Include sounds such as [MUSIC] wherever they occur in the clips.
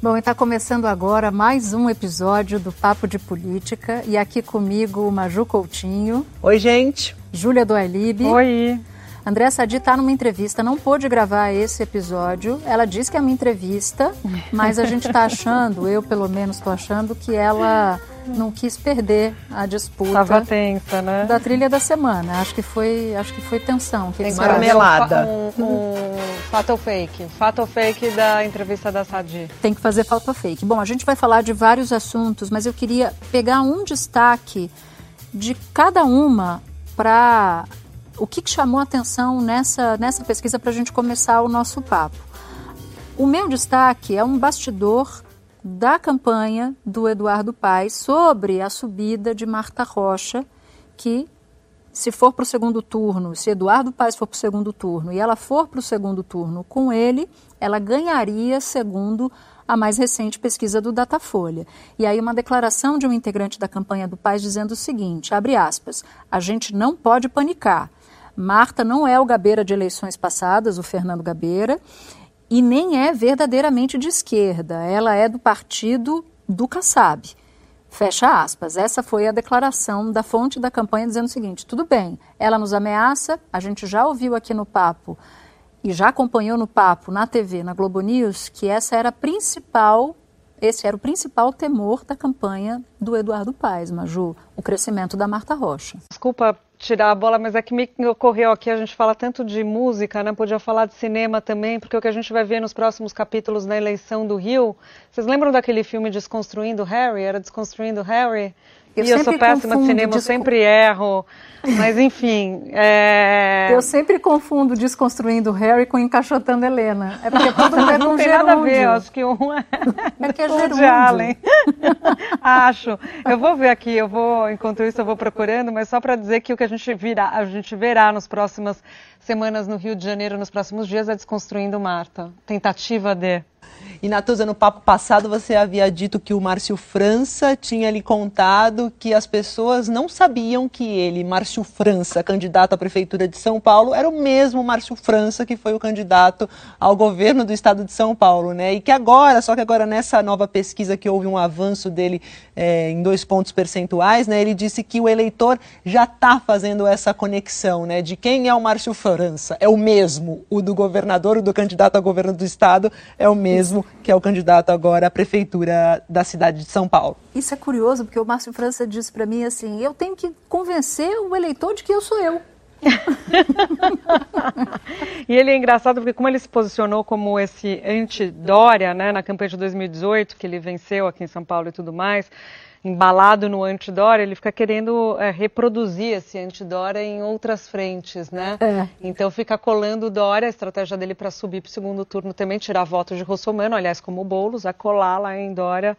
Bom, está começando agora mais um episódio do Papo de Política e aqui comigo Maju Coutinho. Oi, gente. Júlia Doailib. Oi. André Sadi está numa entrevista, não pôde gravar esse episódio. Ela diz que é uma entrevista, mas a gente está achando, eu pelo menos estou achando, que ela não quis perder a disputa. Tava tensa, né? Da trilha da semana. Acho que foi, acho que foi tensão. Que Tem marmelada. Um, um fato ou fake? Fato ou fake da entrevista da Sadi? Tem que fazer fato ou fake. Bom, a gente vai falar de vários assuntos, mas eu queria pegar um destaque de cada uma para o que, que chamou a atenção nessa, nessa pesquisa para a gente começar o nosso papo. O meu destaque é um bastidor da campanha do Eduardo Paes sobre a subida de Marta Rocha, que se for para o segundo turno, se Eduardo Paes for para o segundo turno e ela for para o segundo turno com ele, ela ganharia segundo a mais recente pesquisa do Datafolha. E aí uma declaração de um integrante da campanha do Paes dizendo o seguinte, abre aspas, a gente não pode panicar. Marta não é o Gabeira de eleições passadas, o Fernando Gabeira, e nem é verdadeiramente de esquerda. Ela é do partido do Kassab. Fecha aspas. Essa foi a declaração da fonte da campanha dizendo o seguinte: tudo bem, ela nos ameaça, a gente já ouviu aqui no papo e já acompanhou no papo, na TV, na Globo News, que essa era principal, esse era o principal temor da campanha do Eduardo Paes, Maju, o crescimento da Marta Rocha. Desculpa tirar a bola, mas é que me ocorreu aqui, a gente fala tanto de música, né? Podia falar de cinema também, porque o que a gente vai ver nos próximos capítulos na eleição do Rio. Vocês lembram daquele filme Desconstruindo Harry? Era Desconstruindo Harry? Eu, e eu sou péssima de cinema, eu sempre erro. Mas enfim. É... Eu sempre confundo desconstruindo Harry com encaixotando Helena. É porque todo mundo [LAUGHS] é Não com tem gerúndio. nada a ver, eu acho que um é. É que é o de gerúndio. Allen. [LAUGHS] acho. Eu vou ver aqui, eu vou, enquanto isso eu vou procurando, mas só para dizer que o que a gente, virá, a gente verá nas próximas semanas no Rio de Janeiro, nos próximos dias, é Desconstruindo Marta. Tentativa de. E Natuza, no papo passado você havia dito que o Márcio França tinha lhe contado que as pessoas não sabiam que ele, Márcio França, candidato à prefeitura de São Paulo, era o mesmo Márcio França que foi o candidato ao governo do estado de São Paulo, né? E que agora, só que agora nessa nova pesquisa que houve um avanço dele é, em dois pontos percentuais, né? Ele disse que o eleitor já está fazendo essa conexão, né? De quem é o Márcio França? É o mesmo, o do governador, o do candidato ao governo do estado é o mesmo que é o candidato agora à prefeitura da cidade de São Paulo. Isso é curioso, porque o Márcio França disse para mim assim: eu tenho que convencer o eleitor de que eu sou eu. [LAUGHS] E ele é engraçado porque como ele se posicionou como esse anti-Dória, né, na campanha de 2018, que ele venceu aqui em São Paulo e tudo mais, embalado no anti-Dória, ele fica querendo é, reproduzir esse anti-Dória em outras frentes, né? É. Então fica colando o Dória, a estratégia dele para subir para o segundo turno também, tirar votos de Rossomano, aliás, como o Boulos, a colar lá em Dória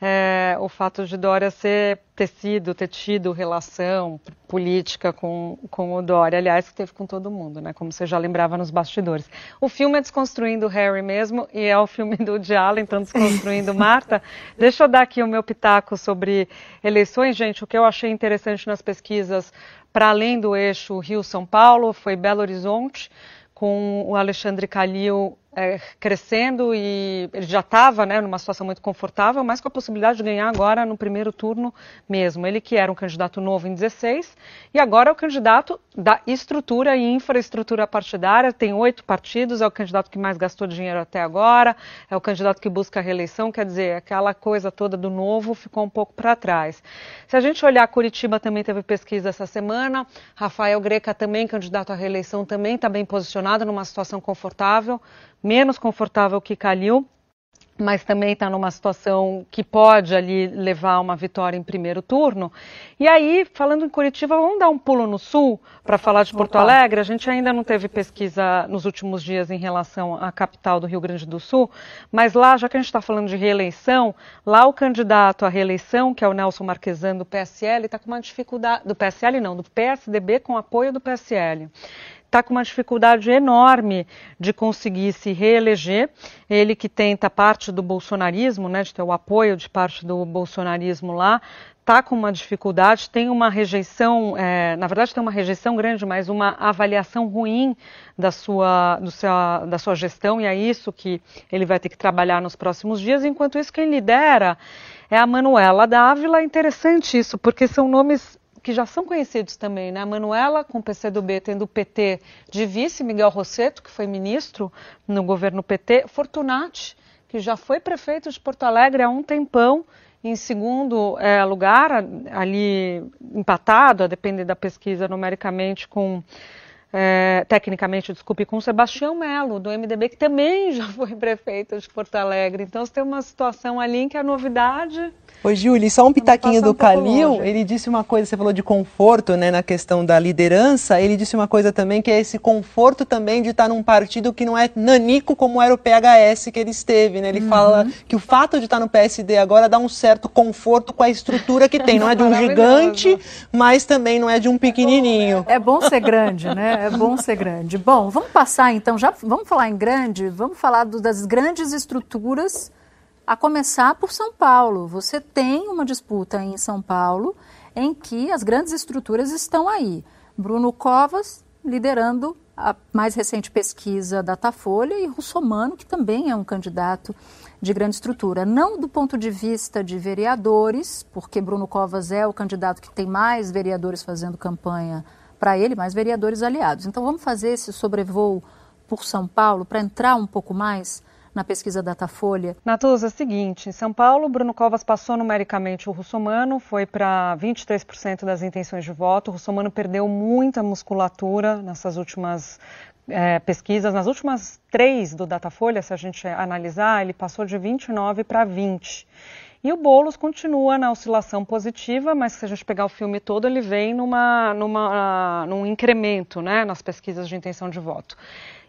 é, o fato de Dória ser, ter sido, ter tido relação política com, com o Dória, aliás, que teve com todo mundo, né? Como você já lembrava nos bastidores. O filme é Desconstruindo Harry mesmo, e é o filme do Woody Allen, então Desconstruindo [LAUGHS] Marta. Deixa eu dar aqui o meu pitaco sobre eleições, gente. O que eu achei interessante nas pesquisas, para além do eixo Rio-São Paulo, foi Belo Horizonte, com o Alexandre Calil é, crescendo e ele já estava né, numa situação muito confortável, mas com a possibilidade de ganhar agora no primeiro turno mesmo. Ele que era um candidato novo em 16 e agora é o candidato da estrutura e infraestrutura partidária, tem oito partidos, é o candidato que mais gastou dinheiro até agora, é o candidato que busca a reeleição, quer dizer, aquela coisa toda do novo ficou um pouco para trás. Se a gente olhar, Curitiba também teve pesquisa essa semana, Rafael Greca também, candidato à reeleição, também está bem posicionado numa situação confortável, menos confortável que Calil, mas também está numa situação que pode ali levar a uma vitória em primeiro turno. E aí, falando em Curitiba, vamos dar um pulo no sul para falar de Porto. Alegre. A gente ainda não teve pesquisa nos últimos dias em relação à capital do Rio Grande do Sul, mas lá, já que a gente está falando de reeleição, lá o candidato à reeleição, que é o Nelson Marquesan do PSL, está com uma dificuldade, do PSL não, do PSDB com apoio do PSL está com uma dificuldade enorme de conseguir se reeleger. Ele que tenta parte do bolsonarismo, né, de ter o apoio de parte do bolsonarismo lá, está com uma dificuldade, tem uma rejeição, é, na verdade tem uma rejeição grande, mas uma avaliação ruim da sua, do seu, da sua gestão, e é isso que ele vai ter que trabalhar nos próximos dias. Enquanto isso, quem lidera é a Manuela Dávila. Interessante isso, porque são nomes que já são conhecidos também, né? A Manuela, com o PCdoB, tendo o PT de vice, Miguel Rosseto, que foi ministro no governo PT, Fortunati, que já foi prefeito de Porto Alegre há um tempão, em segundo é, lugar, ali empatado, a depender da pesquisa numericamente, com é, tecnicamente, desculpe, com Sebastião Melo, do MDB, que também já foi prefeito de Porto Alegre. Então, você tem uma situação ali em que a novidade Oi, Júlia, só um pitaquinho do um Calil, ele disse uma coisa, você falou de conforto, né, na questão da liderança, ele disse uma coisa também, que é esse conforto também de estar num partido que não é nanico como era o PHS que ele esteve, né, ele uhum. fala que o fato de estar no PSD agora dá um certo conforto com a estrutura que tem, não é de um [LAUGHS] gigante, mas também não é de um pequenininho. É bom ser grande, né, é bom ser grande. Bom, vamos passar então, já vamos falar em grande, vamos falar do, das grandes estruturas a começar por São Paulo. Você tem uma disputa em São Paulo em que as grandes estruturas estão aí. Bruno Covas liderando a mais recente pesquisa Datafolha e Russomano, que também é um candidato de grande estrutura. Não do ponto de vista de vereadores, porque Bruno Covas é o candidato que tem mais vereadores fazendo campanha para ele, mais vereadores aliados. Então vamos fazer esse sobrevoo por São Paulo para entrar um pouco mais na pesquisa Datafolha? Natuza, é o seguinte, em São Paulo, Bruno Covas passou numericamente o Russomano, foi para 23% das intenções de voto. O Russomano perdeu muita musculatura nessas últimas é, pesquisas, nas últimas três do Datafolha, se a gente analisar, ele passou de 29 para 20. E o Boulos continua na oscilação positiva, mas se a gente pegar o filme todo, ele vem numa, numa, num incremento né, nas pesquisas de intenção de voto.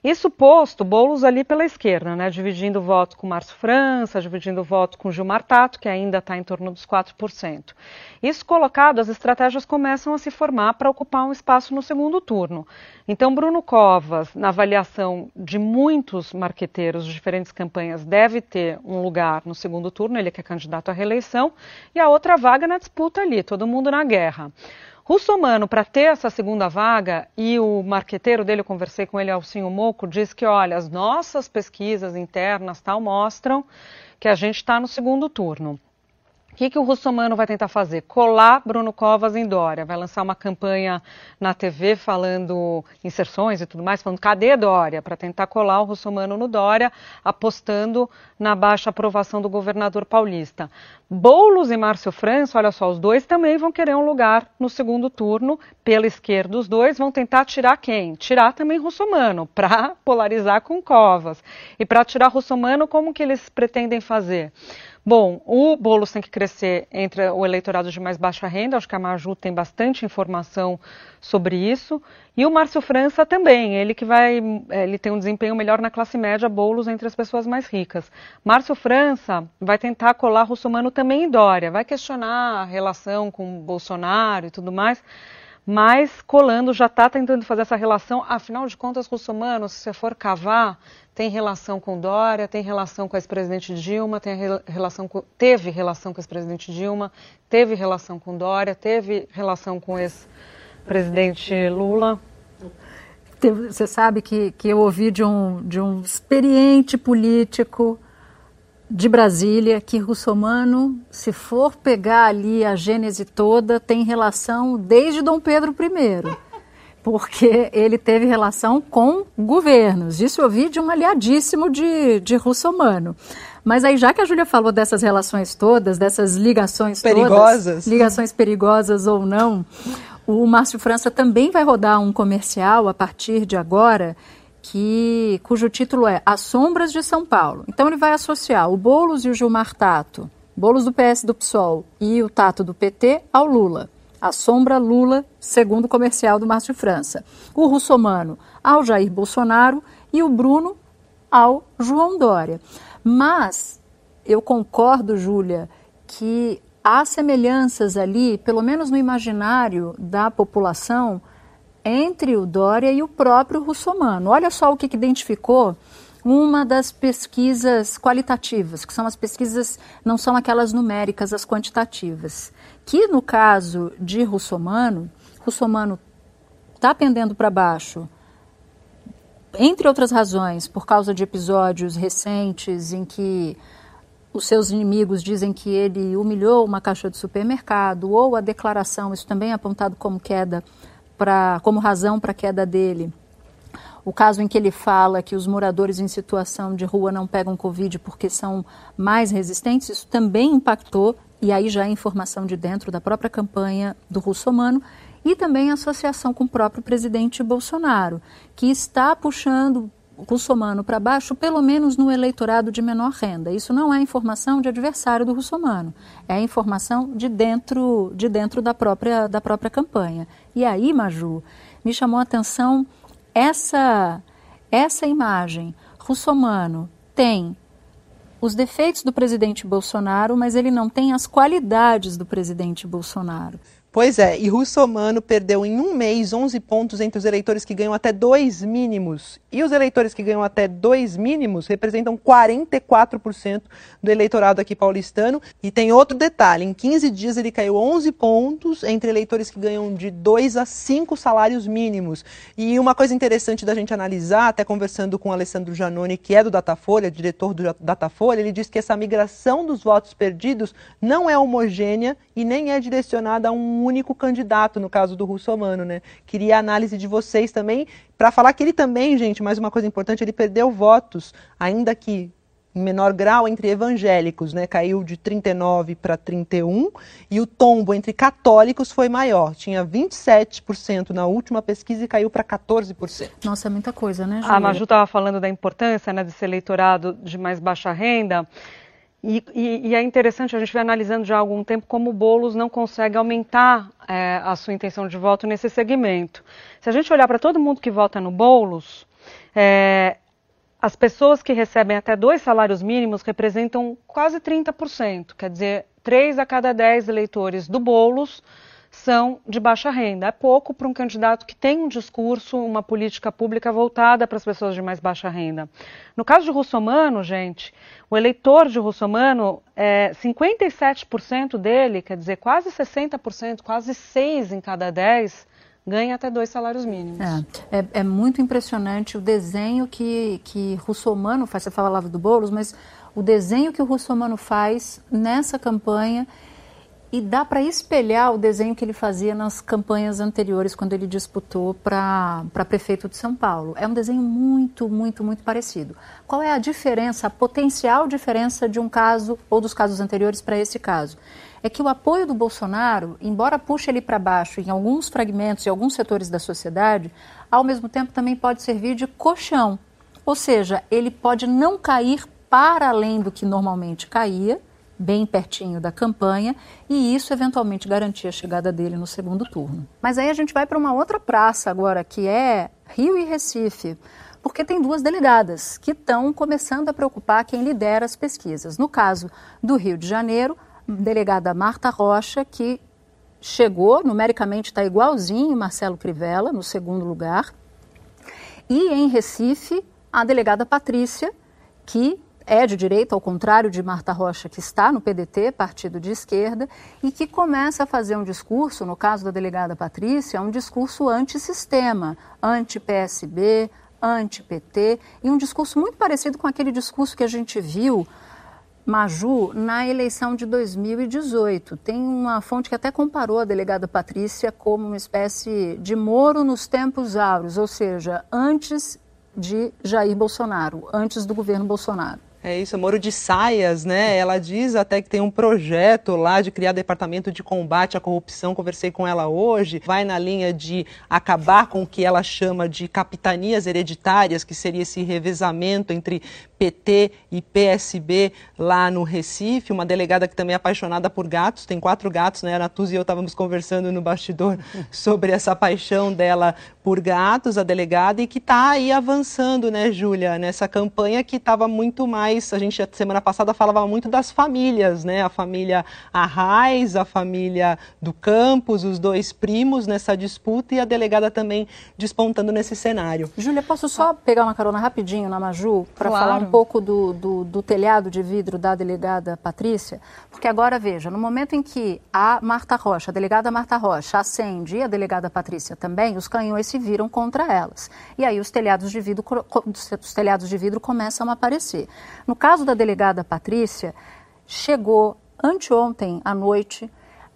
Isso posto, Boulos ali pela esquerda, né, dividindo o voto com Márcio França, dividindo o voto com Gilmar Tato, que ainda está em torno dos 4%. Isso colocado, as estratégias começam a se formar para ocupar um espaço no segundo turno. Então, Bruno Covas, na avaliação de muitos marqueteiros de diferentes campanhas, deve ter um lugar no segundo turno, ele que é candidato à reeleição, e a outra vaga na disputa ali, todo mundo na guerra. Russomano, para ter essa segunda vaga, e o marqueteiro dele, eu conversei com ele, Alcinho Moco, diz que, olha, as nossas pesquisas internas tal mostram que a gente está no segundo turno que, que o Russomano vai tentar fazer? Colar Bruno Covas em Dória. Vai lançar uma campanha na TV falando inserções e tudo mais, falando cadê Dória? Para tentar colar o Russomano no Dória, apostando na baixa aprovação do governador paulista. Boulos e Márcio França, olha só, os dois também vão querer um lugar no segundo turno. Pela esquerda, os dois vão tentar tirar quem? Tirar também Russomano, [LAUGHS] para polarizar com Covas. E para tirar Russomano, como que eles pretendem fazer? Bom, o Boulos tem que crescer entre o eleitorado de mais baixa renda, acho que a Maju tem bastante informação sobre isso, e o Márcio França também, ele que vai, ele tem um desempenho melhor na classe média, Boulos entre as pessoas mais ricas. Márcio França vai tentar colar Russomano também em Dória, vai questionar a relação com Bolsonaro e tudo mais, mas colando já está tentando fazer essa relação, afinal de contas, Russomano, se você for cavar, tem relação com Dória, tem relação com a ex-presidente Dilma, tem relação com, teve relação com a ex-presidente Dilma, teve relação com Dória, teve relação com ex-presidente Lula. Você sabe que, que eu ouvi de um, de um experiente político de Brasília que Russomano, se for pegar ali a gênese toda, tem relação desde Dom Pedro I porque ele teve relação com governos. Isso eu ouvi de um aliadíssimo de, de Russomano. Mas aí, já que a Júlia falou dessas relações todas, dessas ligações perigosas. todas, ligações perigosas ou não, o Márcio França também vai rodar um comercial a partir de agora que cujo título é As Sombras de São Paulo. Então ele vai associar o Bolos e o Gilmar Tato, Bolos do PS do PSOL e o Tato do PT ao Lula. A sombra Lula, segundo o comercial do Márcio França. O Russomano ao Jair Bolsonaro e o Bruno ao João Dória. Mas eu concordo, Júlia, que há semelhanças ali, pelo menos no imaginário da população, entre o Dória e o próprio Russomano. Olha só o que, que identificou uma das pesquisas qualitativas, que são as pesquisas, não são aquelas numéricas, as quantitativas. Que no caso de Russomano, Russomano está pendendo para baixo, entre outras razões, por causa de episódios recentes em que os seus inimigos dizem que ele humilhou uma caixa de supermercado, ou a declaração, isso também é apontado como queda pra, como razão para a queda dele. O caso em que ele fala que os moradores em situação de rua não pegam Covid porque são mais resistentes, isso também impactou, e aí já é informação de dentro da própria campanha do Russomano, e também a associação com o próprio presidente Bolsonaro, que está puxando o Russomano para baixo, pelo menos no eleitorado de menor renda. Isso não é informação de adversário do Russomano, é informação de dentro, de dentro da, própria, da própria campanha. E aí, Maju, me chamou a atenção essa, essa imagem. Russomano tem os defeitos do presidente Bolsonaro, mas ele não tem as qualidades do presidente Bolsonaro. Pois é, e Russomano perdeu em um mês 11 pontos entre os eleitores que ganham até dois mínimos. E os eleitores que ganham até dois mínimos representam 44% do eleitorado aqui paulistano. E tem outro detalhe: em 15 dias ele caiu 11 pontos entre eleitores que ganham de 2 a 5 salários mínimos. E uma coisa interessante da gente analisar, até conversando com o Alessandro Janoni, que é do Datafolha, diretor do Datafolha, ele diz que essa migração dos votos perdidos não é homogênea e nem é direcionada a um único candidato, no caso do Russomano, né? Queria a análise de vocês também, para falar que ele também, gente, mais uma coisa importante, ele perdeu votos, ainda que em menor grau entre evangélicos, né? Caiu de 39 para 31 e o tombo entre católicos foi maior. Tinha 27% na última pesquisa e caiu para 14%. Nossa, é muita coisa, né, Julia? A Maju estava falando da importância né, desse eleitorado de mais baixa renda. E, e, e, é interessante, a gente vem analisando já há algum tempo como o Boulos não consegue aumentar é, a sua intenção de voto nesse segmento. Se a gente olhar para todo mundo que vota no Boulos, é, as pessoas que recebem até dois salários mínimos representam quase 30%, quer dizer, três a cada dez eleitores do Boulos são de baixa renda. É pouco para um candidato que tem um discurso, uma política pública voltada para as pessoas de mais baixa renda. No caso de Russomano, gente, o eleitor de Russomano, é, 57% dele, quer dizer, quase 60%, quase 6 em cada 10, ganha até dois salários mínimos. É, é, é, muito impressionante o desenho que, que Russomano faz. Você falava do Boulos, mas o desenho que o Russomano faz nessa campanha e dá para espelhar o desenho que ele fazia nas campanhas anteriores, quando ele disputou para prefeito de São Paulo. É um desenho muito, muito, muito parecido. Qual é a diferença, a potencial diferença de um caso ou dos casos anteriores para esse caso? É que o apoio do Bolsonaro, embora puxe ele para baixo em alguns fragmentos e alguns setores da sociedade, ao mesmo tempo também pode servir de colchão. Ou seja, ele pode não cair para além do que normalmente caía, bem pertinho da campanha, e isso eventualmente garantia a chegada dele no segundo turno. Mas aí a gente vai para uma outra praça agora, que é Rio e Recife, porque tem duas delegadas que estão começando a preocupar quem lidera as pesquisas. No caso do Rio de Janeiro, delegada Marta Rocha, que chegou, numericamente está igualzinho Marcelo Crivella, no segundo lugar. E em Recife, a delegada Patrícia, que é de direita, ao contrário de Marta Rocha, que está no PDT, partido de esquerda, e que começa a fazer um discurso, no caso da delegada Patrícia, um discurso antissistema, anti-PSB, anti-PT, e um discurso muito parecido com aquele discurso que a gente viu Maju na eleição de 2018. Tem uma fonte que até comparou a delegada Patrícia como uma espécie de Moro nos tempos áureos, ou seja, antes de Jair Bolsonaro, antes do governo Bolsonaro. É isso, Moro de Saias, né? Ela diz até que tem um projeto lá de criar departamento de combate à corrupção. Conversei com ela hoje. Vai na linha de acabar com o que ela chama de capitanias hereditárias, que seria esse revezamento entre PT e PSB lá no Recife. Uma delegada que também é apaixonada por gatos, tem quatro gatos, né? A Natuz e eu estávamos conversando no bastidor [LAUGHS] sobre essa paixão dela por gatos, a delegada, e que está aí avançando, né, Júlia, nessa campanha que estava muito mais. A gente, semana passada, falava muito das famílias, né? A família Arraes, a família do Campos, os dois primos nessa disputa e a delegada também despontando nesse cenário. Júlia, posso só pegar uma carona rapidinho na Maju para claro. falar um pouco do, do, do telhado de vidro da delegada Patrícia? Porque agora, veja, no momento em que a Marta Rocha, a delegada Marta Rocha, acende e a delegada Patrícia também, os canhões se viram contra elas. E aí os telhados de vidro, os telhados de vidro começam a aparecer. No caso da delegada Patrícia, chegou anteontem à noite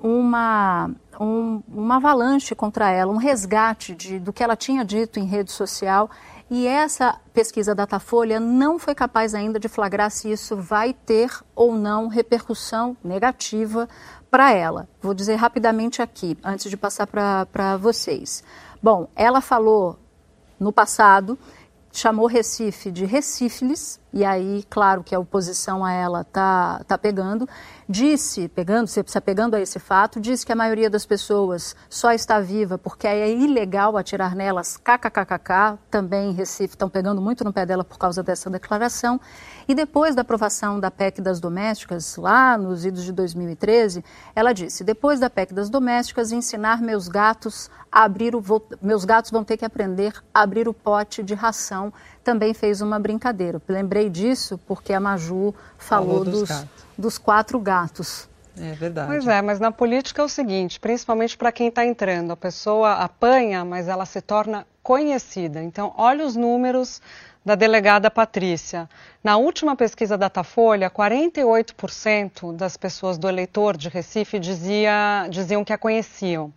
uma, um, uma avalanche contra ela, um resgate de, do que ela tinha dito em rede social. E essa pesquisa Datafolha não foi capaz ainda de flagrar se isso vai ter ou não repercussão negativa para ela. Vou dizer rapidamente aqui, antes de passar para vocês. Bom, ela falou no passado, chamou Recife de Recífilis, e aí, claro que a oposição a ela tá, tá pegando, disse, pegando, se apegando a esse fato, disse que a maioria das pessoas só está viva porque é ilegal atirar nelas, kkkk, também em Recife estão pegando muito no pé dela por causa dessa declaração. E depois da aprovação da PEC das domésticas, lá nos idos de 2013, ela disse, depois da PEC das domésticas, ensinar meus gatos a abrir o... Meus gatos vão ter que aprender a abrir o pote de ração também fez uma brincadeira. Lembrei disso porque a Maju falou, falou dos, dos, dos quatro gatos. É verdade. Pois é, mas na política é o seguinte, principalmente para quem está entrando, a pessoa apanha, mas ela se torna conhecida. Então, olha os números da delegada Patrícia. Na última pesquisa Datafolha, 48% das pessoas do eleitor de Recife dizia, diziam que a conheciam.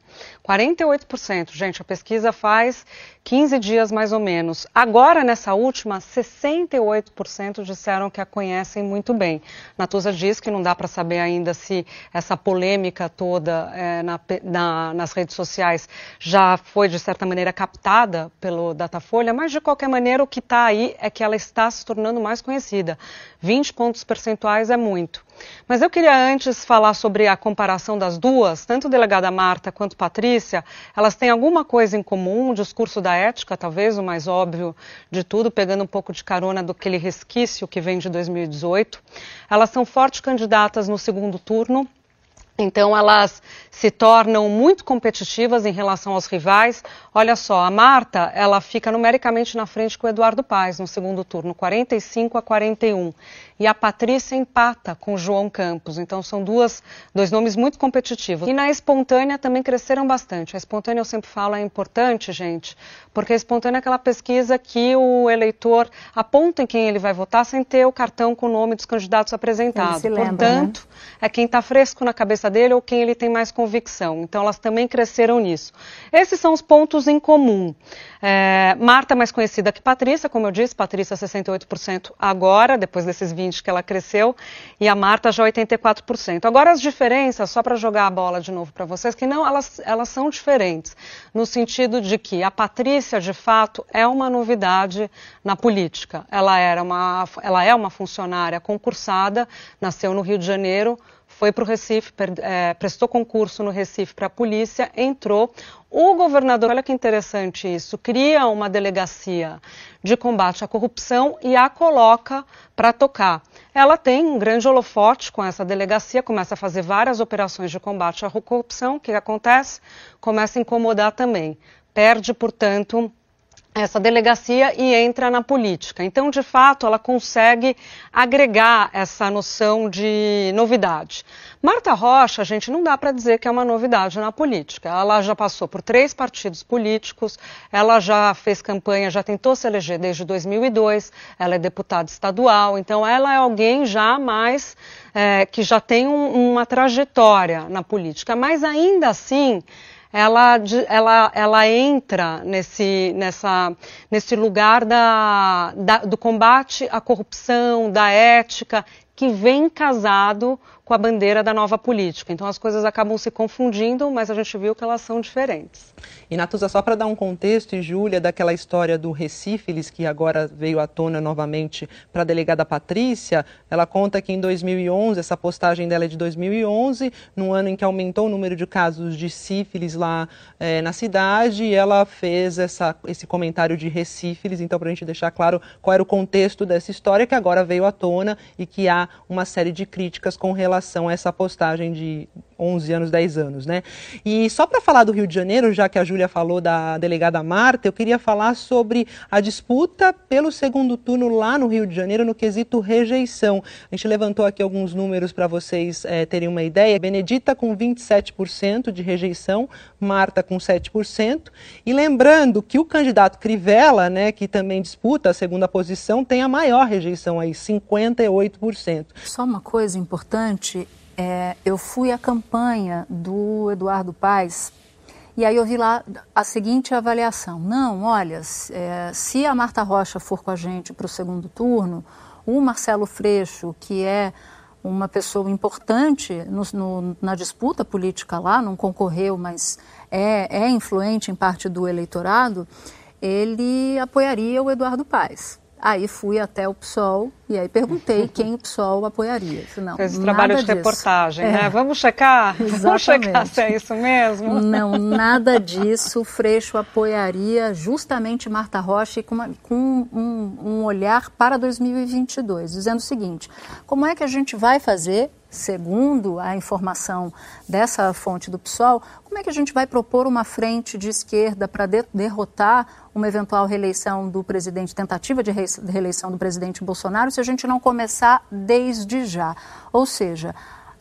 48%, gente, a pesquisa faz 15 dias mais ou menos. Agora, nessa última, 68% disseram que a conhecem muito bem. Natuza diz que não dá para saber ainda se essa polêmica toda é, na, na, nas redes sociais já foi, de certa maneira, captada pelo Datafolha, mas, de qualquer maneira, o que está aí é que ela está se tornando mais conhecida conhecida. 20 pontos percentuais é muito. Mas eu queria antes falar sobre a comparação das duas, tanto a delegada Marta quanto Patrícia, elas têm alguma coisa em comum, o discurso da ética, talvez o mais óbvio de tudo, pegando um pouco de carona do aquele resquício que vem de 2018. Elas são fortes candidatas no segundo turno, então elas se tornam muito competitivas em relação aos rivais. Olha só, a Marta, ela fica numericamente na frente com o Eduardo Paes no segundo turno, 45 a 41 e a Patrícia empata com o João Campos. Então são duas, dois nomes muito competitivos. E na espontânea também cresceram bastante. A espontânea eu sempre falo é importante, gente, porque a espontânea é aquela pesquisa que o eleitor aponta em quem ele vai votar sem ter o cartão com o nome dos candidatos apresentados. Lembra, Portanto, né? é quem está fresco na cabeça dele ou quem ele tem mais convicção. Então elas também cresceram nisso. Esses são os pontos em comum. É, Marta mais conhecida que Patrícia, como eu disse, Patrícia 68% agora, depois desses 20 que ela cresceu, e a Marta já 84%. Agora as diferenças, só para jogar a bola de novo para vocês, que não, elas, elas são diferentes, no sentido de que a Patrícia, de fato, é uma novidade na política. Ela, era uma, ela é uma funcionária concursada, nasceu no Rio de Janeiro, foi para o Recife, é, prestou concurso no Recife para a polícia, entrou. O governador, olha que interessante isso, cria uma delegacia de combate à corrupção e a coloca para tocar. Ela tem um grande holofote com essa delegacia, começa a fazer várias operações de combate à corrupção. O que acontece? Começa a incomodar também. Perde, portanto, essa delegacia e entra na política. Então, de fato, ela consegue agregar essa noção de novidade. Marta Rocha, gente, não dá para dizer que é uma novidade na política. Ela já passou por três partidos políticos, ela já fez campanha, já tentou se eleger desde 2002, ela é deputada estadual, então ela é alguém já mais é, que já tem um, uma trajetória na política. Mas ainda assim, ela, ela, ela entra nesse, nessa, nesse lugar da, da, do combate à corrupção, da ética, que vem casado com a bandeira da nova política. Então as coisas acabam se confundindo, mas a gente viu que elas são diferentes. E Natuza, só para dar um contexto, e Júlia, daquela história do Recífilis, que agora veio à tona novamente para a delegada Patrícia, ela conta que em 2011, essa postagem dela é de 2011, no ano em que aumentou o número de casos de sífilis lá é, na cidade, ela fez essa, esse comentário de Recífilis, então para a gente deixar claro qual era o contexto dessa história, que agora veio à tona e que há uma série de críticas com relação a essa postagem de 11 anos, 10 anos, né? E só para falar do Rio de Janeiro, já que a Júlia falou da delegada Marta, eu queria falar sobre a disputa pelo segundo turno lá no Rio de Janeiro no quesito rejeição. A gente levantou aqui alguns números para vocês é, terem uma ideia. Benedita com 27% de rejeição, Marta com 7%. E lembrando que o candidato Crivella, né, que também disputa a segunda posição, tem a maior rejeição aí, 58%. Só uma coisa importante é, eu fui à campanha do Eduardo Paes e aí eu vi lá a seguinte avaliação: não, olha, é, se a Marta Rocha for com a gente para o segundo turno, o Marcelo Freixo, que é uma pessoa importante no, no, na disputa política lá, não concorreu, mas é, é influente em parte do eleitorado, ele apoiaria o Eduardo Paes. Aí fui até o PSOL e aí perguntei [LAUGHS] quem o PSOL apoiaria. Não, Fez trabalho de disso. reportagem, é. né? Vamos checar? Exatamente. [LAUGHS] Vamos checar se é isso mesmo? Não, nada [LAUGHS] disso. O Freixo apoiaria justamente Marta Rocha com, uma, com um, um olhar para 2022, dizendo o seguinte: como é que a gente vai fazer segundo a informação dessa fonte do PSOL, como é que a gente vai propor uma frente de esquerda para de derrotar uma eventual reeleição do presidente, tentativa de reeleição do presidente Bolsonaro, se a gente não começar desde já? Ou seja,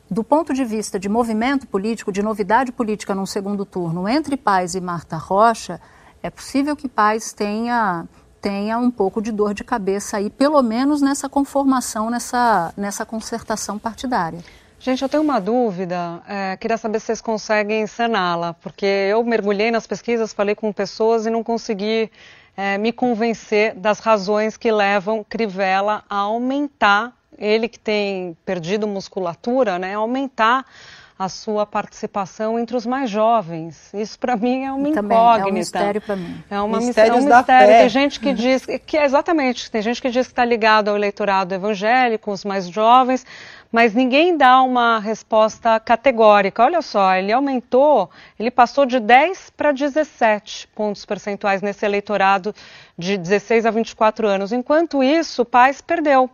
do ponto de vista de movimento político, de novidade política num segundo turno entre Paz e Marta Rocha, é possível que Paz tenha tenha um pouco de dor de cabeça aí, pelo menos nessa conformação, nessa, nessa concertação partidária. Gente, eu tenho uma dúvida, é, queria saber se vocês conseguem saná-la, porque eu mergulhei nas pesquisas, falei com pessoas e não consegui é, me convencer das razões que levam Crivella a aumentar, ele que tem perdido musculatura, né, aumentar a sua participação entre os mais jovens. Isso para mim é uma Também incógnita. É um mistério para mim. É uma Mistérios é um mistério. Fé. Tem gente que diz que é exatamente, tem gente que diz que está ligado ao eleitorado evangélico, os mais jovens, mas ninguém dá uma resposta categórica. Olha só, ele aumentou, ele passou de 10 para 17 pontos percentuais nesse eleitorado de 16 a 24 anos. Enquanto isso, o Paz perdeu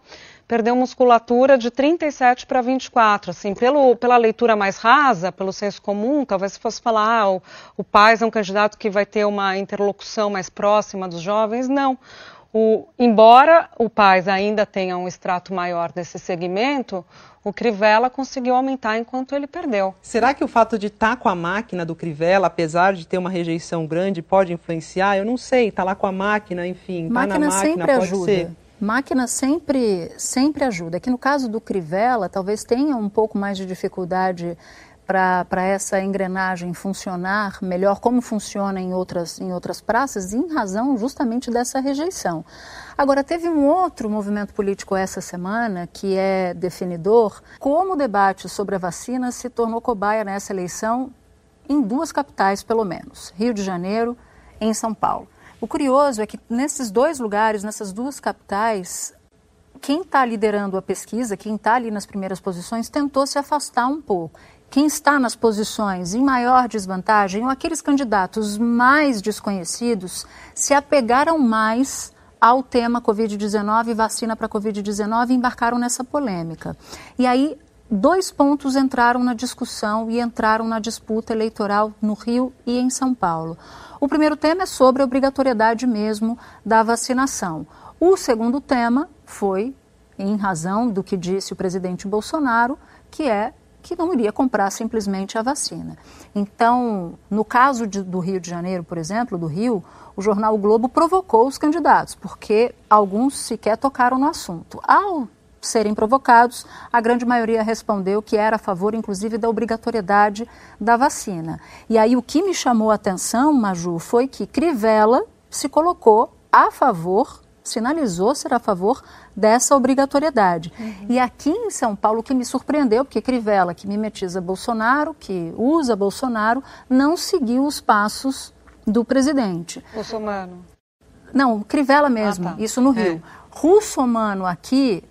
perdeu musculatura de 37 para 24. Assim, pelo, pela leitura mais rasa, pelo senso comum, talvez se fosse falar, ah, o, o Paz é um candidato que vai ter uma interlocução mais próxima dos jovens. Não. O, embora o Paz ainda tenha um extrato maior desse segmento, o Crivella conseguiu aumentar enquanto ele perdeu. Será que o fato de estar tá com a máquina do Crivella, apesar de ter uma rejeição grande, pode influenciar? Eu não sei, está lá com a máquina, enfim, está na máquina, sempre pode ajuda. ser. Máquina sempre, sempre ajuda. Aqui no caso do Crivella, talvez tenha um pouco mais de dificuldade para essa engrenagem funcionar melhor, como funciona em outras, em outras praças, em razão justamente dessa rejeição. Agora, teve um outro movimento político essa semana que é definidor, como o debate sobre a vacina se tornou cobaia nessa eleição em duas capitais, pelo menos, Rio de Janeiro e em São Paulo. O curioso é que nesses dois lugares, nessas duas capitais, quem está liderando a pesquisa, quem está ali nas primeiras posições, tentou se afastar um pouco. Quem está nas posições em maior desvantagem, ou aqueles candidatos mais desconhecidos, se apegaram mais ao tema Covid-19 vacina para Covid-19 e embarcaram nessa polêmica. E aí, dois pontos entraram na discussão e entraram na disputa eleitoral no Rio e em São Paulo. O primeiro tema é sobre a obrigatoriedade mesmo da vacinação. O segundo tema foi, em razão do que disse o presidente Bolsonaro, que é que não iria comprar simplesmente a vacina. Então, no caso de, do Rio de Janeiro, por exemplo, do Rio, o jornal o Globo provocou os candidatos, porque alguns sequer tocaram no assunto. Ao serem provocados, a grande maioria respondeu que era a favor, inclusive, da obrigatoriedade da vacina. E aí o que me chamou a atenção, Maju, foi que Crivella se colocou a favor, sinalizou ser a favor dessa obrigatoriedade. Uhum. E aqui em São Paulo, o que me surpreendeu, porque Crivella, que mimetiza Bolsonaro, que usa Bolsonaro, não seguiu os passos do presidente. Bolsonaro. Não, Crivella mesmo, ah, tá. isso no Rio. É. Russomano aqui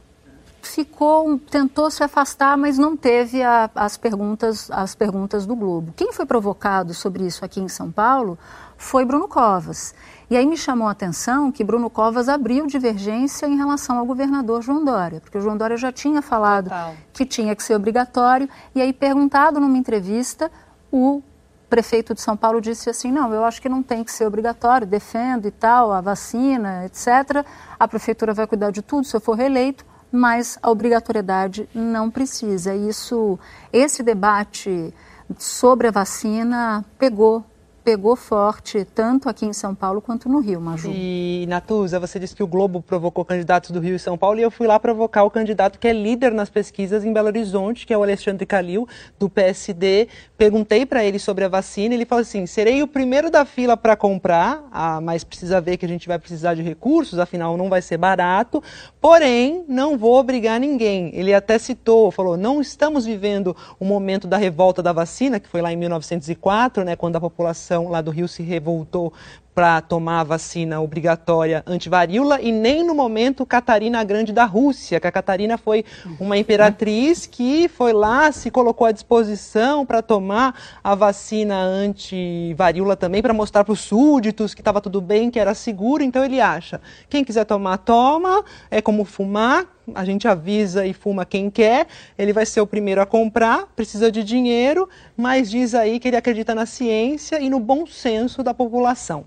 ficou, tentou se afastar, mas não teve a, as, perguntas, as perguntas do Globo. Quem foi provocado sobre isso aqui em São Paulo foi Bruno Covas. E aí me chamou a atenção que Bruno Covas abriu divergência em relação ao governador João Dória, porque o João Dória já tinha falado Total. que tinha que ser obrigatório, e aí perguntado numa entrevista, o prefeito de São Paulo disse assim: não, eu acho que não tem que ser obrigatório, defendo e tal, a vacina, etc. A prefeitura vai cuidar de tudo se eu for reeleito, mas a obrigatoriedade não precisa. Isso, esse debate sobre a vacina pegou pegou forte tanto aqui em São Paulo quanto no Rio, Maju. E, Natuza, você disse que o Globo provocou candidatos do Rio e São Paulo e eu fui lá provocar o candidato que é líder nas pesquisas em Belo Horizonte, que é o Alexandre Calil, do PSD. Perguntei para ele sobre a vacina ele falou assim, serei o primeiro da fila para comprar, ah, mas precisa ver que a gente vai precisar de recursos, afinal não vai ser barato, porém não vou obrigar ninguém. Ele até citou, falou, não estamos vivendo o momento da revolta da vacina, que foi lá em 1904, né, quando a população população lá do Rio se revoltou para tomar a vacina obrigatória antivaríola e nem no momento Catarina Grande da Rússia, que a Catarina foi uma imperatriz que foi lá, se colocou à disposição para tomar a vacina antivaríola também, para mostrar para os súditos que estava tudo bem, que era seguro. Então ele acha, quem quiser tomar, toma, é como fumar, a gente avisa e fuma quem quer, ele vai ser o primeiro a comprar, precisa de dinheiro, mas diz aí que ele acredita na ciência e no bom senso da população.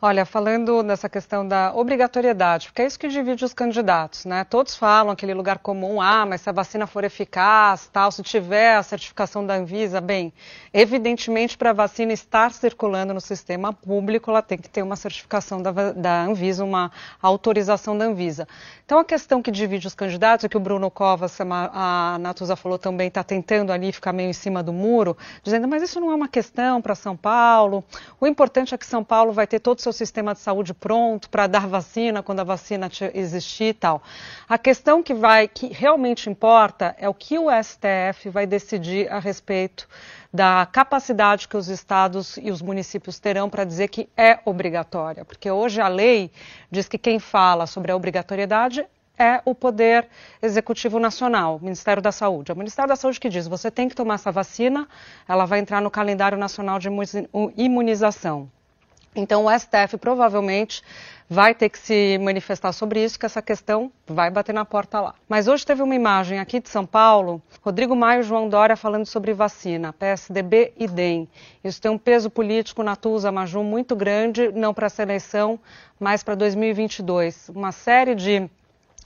Olha, falando nessa questão da obrigatoriedade, porque é isso que divide os candidatos, né? Todos falam aquele lugar comum, ah, mas se a vacina for eficaz, tal, se tiver a certificação da Anvisa, bem, evidentemente para a vacina estar circulando no sistema público, ela tem que ter uma certificação da, da Anvisa, uma autorização da Anvisa. Então a questão que divide os candidatos é que o Bruno Covas, a Natuza falou também, está tentando ali ficar meio em cima do muro, dizendo, mas isso não é uma questão para São Paulo. O importante é que São Paulo vai ter todos seu sistema de saúde pronto para dar vacina quando a vacina existir e tal. A questão que vai, que realmente importa é o que o STF vai decidir a respeito da capacidade que os estados e os municípios terão para dizer que é obrigatória, porque hoje a lei diz que quem fala sobre a obrigatoriedade é o Poder Executivo Nacional, o Ministério da Saúde. É o Ministério da Saúde que diz: você tem que tomar essa vacina, ela vai entrar no calendário nacional de imunização. Então, o STF provavelmente vai ter que se manifestar sobre isso, que essa questão vai bater na porta lá. Mas hoje teve uma imagem aqui de São Paulo, Rodrigo Maio e João Dória falando sobre vacina, PSDB e DEM. Isso tem um peso político na Tusa Maju muito grande, não para essa eleição, mas para 2022. Uma série de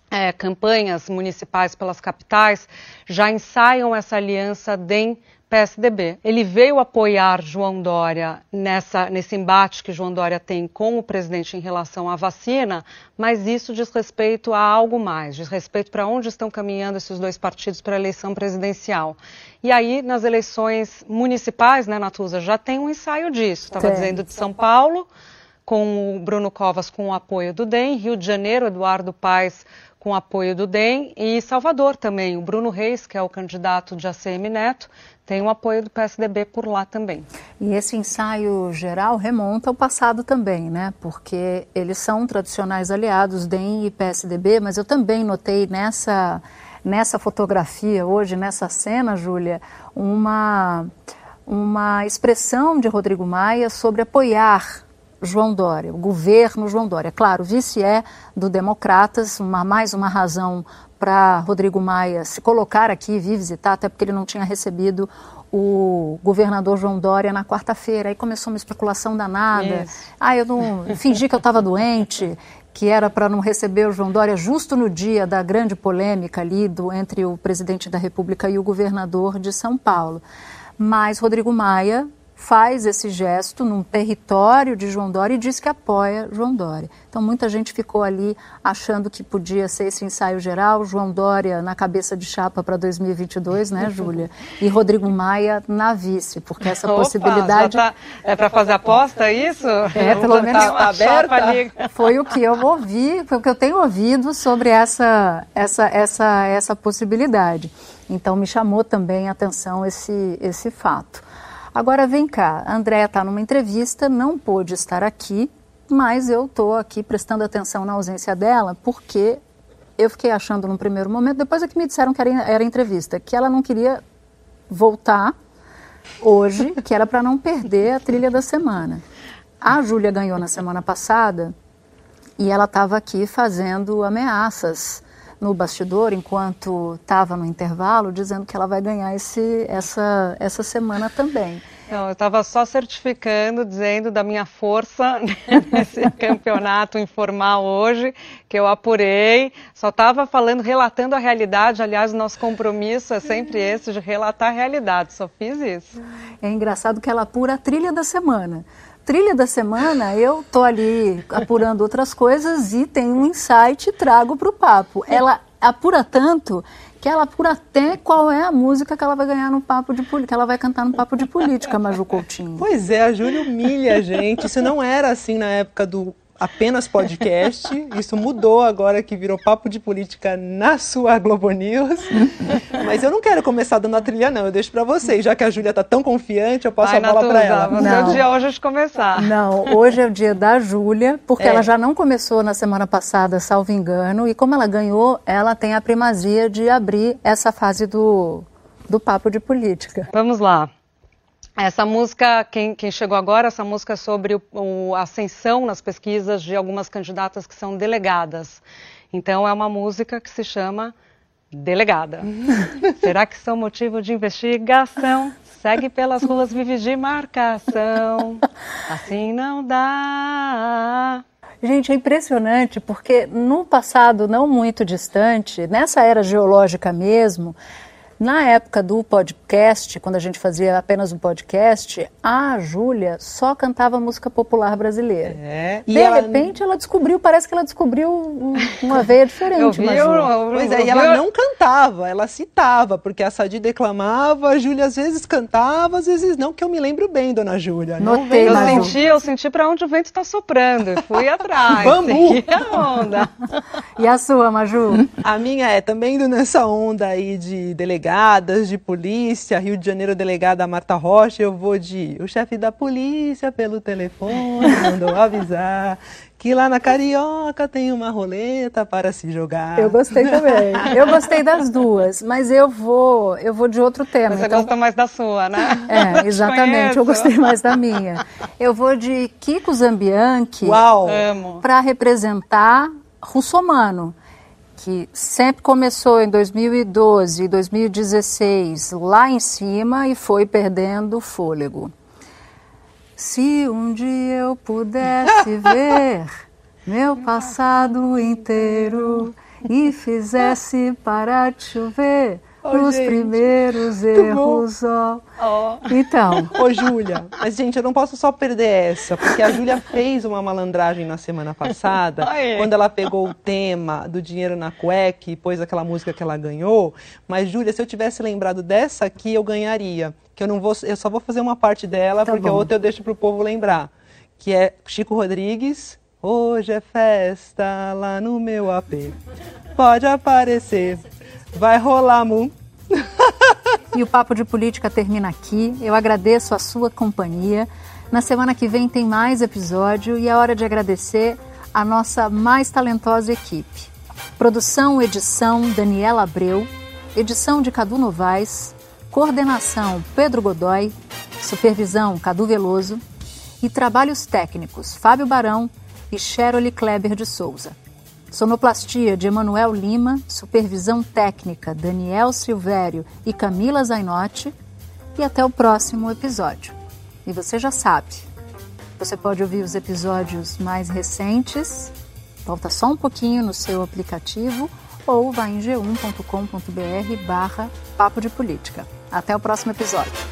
é, campanhas municipais pelas capitais já ensaiam essa aliança DEM PSDB. Ele veio apoiar João Dória nessa, nesse embate que João Dória tem com o presidente em relação à vacina, mas isso diz respeito a algo mais, diz respeito para onde estão caminhando esses dois partidos para a eleição presidencial. E aí, nas eleições municipais, né, Natuza, já tem um ensaio disso. Estava dizendo de São Paulo, com o Bruno Covas com o apoio do DEM, Rio de Janeiro, Eduardo Paes com o apoio do DEM, e Salvador também, o Bruno Reis, que é o candidato de ACM Neto, tem o apoio do PSDB por lá também. E esse ensaio geral remonta ao passado também, né? Porque eles são tradicionais aliados, DEM e PSDB, mas eu também notei nessa, nessa fotografia hoje, nessa cena, Júlia, uma, uma expressão de Rodrigo Maia sobre apoiar João Dória, o governo João Dória. Claro, vice é do Democratas, uma, mais uma razão para Rodrigo Maia se colocar aqui e vir visitar, até porque ele não tinha recebido o governador João Dória na quarta-feira. Aí começou uma especulação danada. Isso. Ah, eu não [LAUGHS] fingi que eu estava doente, que era para não receber o João Dória justo no dia da grande polêmica ali do, entre o presidente da República e o governador de São Paulo. Mas Rodrigo Maia faz esse gesto num território de João Dória e diz que apoia João Dória. Então muita gente ficou ali achando que podia ser esse ensaio geral, João Dória na cabeça de chapa para 2022, né, [LAUGHS] Júlia? E Rodrigo Maia na vice, porque essa Opa, possibilidade tá, é para fazer aposta é isso? É, pelo menos tá aberta. Foi o que eu ouvi, foi o que eu tenho ouvido sobre essa essa essa essa possibilidade. Então me chamou também a atenção esse esse fato. Agora vem cá, a Andréa está numa entrevista, não pôde estar aqui, mas eu estou aqui prestando atenção na ausência dela, porque eu fiquei achando num primeiro momento, depois é que me disseram que era, era entrevista, que ela não queria voltar hoje, que era para não perder a trilha da semana. A Júlia ganhou na semana passada e ela estava aqui fazendo ameaças no bastidor, enquanto estava no intervalo, dizendo que ela vai ganhar esse, essa, essa semana também. Não, eu estava só certificando, dizendo da minha força [LAUGHS] nesse campeonato informal hoje, que eu apurei. Só estava falando, relatando a realidade. Aliás, nosso compromisso é sempre esse, de relatar a realidade. Só fiz isso. É engraçado que ela apura a trilha da semana trilha da semana, eu tô ali apurando outras coisas e tenho um insight e trago para o papo. Ela apura tanto que ela apura até qual é a música que ela vai ganhar no papo de que ela vai cantar no papo de política, Maju Coutinho. Pois é, a Júlia humilha a gente. Isso não era assim na época do apenas podcast. [LAUGHS] Isso mudou agora que virou papo de política na sua Globo News. [LAUGHS] Mas eu não quero começar dando a trilha, não. Eu deixo para vocês. Já que a Júlia está tão confiante, eu passo Vai, a bola para ela. Não é o dia hoje de começar. Não, hoje é o dia da Júlia, porque é. ela já não começou na semana passada, salvo engano. E como ela ganhou, ela tem a primazia de abrir essa fase do, do papo de política. Vamos lá. Essa música, quem, quem, chegou agora, essa música é sobre o, o, a ascensão nas pesquisas de algumas candidatas que são delegadas. Então, é uma música que se chama Delegada. [LAUGHS] Será que são motivo de investigação? Segue pelas ruas, vive de marcação. Assim não dá. Gente, é impressionante porque no passado não muito distante, nessa era geológica mesmo, na época do podcast, quando a gente fazia apenas um podcast, a Júlia só cantava música popular brasileira. É. De ela... repente ela descobriu, parece que ela descobriu uma [LAUGHS] veia diferente. eu vi, eu, eu, pois é, e ela não cantava, ela citava, porque a Sadi declamava, a Júlia às vezes cantava, às vezes não, que eu me lembro bem, dona Júlia. Notei, eu senti, eu senti para onde o vento está soprando, fui atrás. Bambu! A onda. [LAUGHS] e a sua, Maju? A minha é também indo nessa onda aí de delegado delegadas de polícia, Rio de Janeiro, delegada Marta Rocha, eu vou de o chefe da polícia pelo telefone [LAUGHS] mandou avisar que lá na Carioca tem uma roleta para se jogar. Eu gostei também. Eu gostei das duas, mas eu vou, eu vou de outro tema. Você então... gosta mais da sua, né? É, [LAUGHS] exatamente. Eu gostei mais da minha. Eu vou de Kiko Zambianchi para representar Russomano que sempre começou em 2012 e 2016 lá em cima e foi perdendo fôlego. Se um dia eu pudesse [LAUGHS] ver meu passado inteiro e fizesse parar de chover Oh, Nos gente, primeiros erros, ó. Oh. Então. Ô, Júlia, mas, gente, eu não posso só perder essa, porque a Júlia fez uma malandragem na semana passada, quando ela pegou o tema do dinheiro na cueca e pôs aquela música que ela ganhou. Mas, Júlia, se eu tivesse lembrado dessa aqui, eu ganharia. Que eu não vou, eu só vou fazer uma parte dela, tá porque bom. a outra eu deixo pro povo lembrar. Que é Chico Rodrigues. Hoje é festa lá no meu AP. Pode aparecer Vai rolar, Mu. E o Papo de Política termina aqui. Eu agradeço a sua companhia. Na semana que vem tem mais episódio e é hora de agradecer a nossa mais talentosa equipe. Produção, edição Daniela Abreu, edição de Cadu Novaes, coordenação Pedro Godoy, supervisão Cadu Veloso e trabalhos técnicos Fábio Barão e Cheryl Kleber de Souza. Sonoplastia de Emanuel Lima, supervisão técnica Daniel Silvério e Camila Zainotti. E até o próximo episódio. E você já sabe, você pode ouvir os episódios mais recentes, volta só um pouquinho no seu aplicativo ou vá em g1.com.br barra Papo de Política. Até o próximo episódio.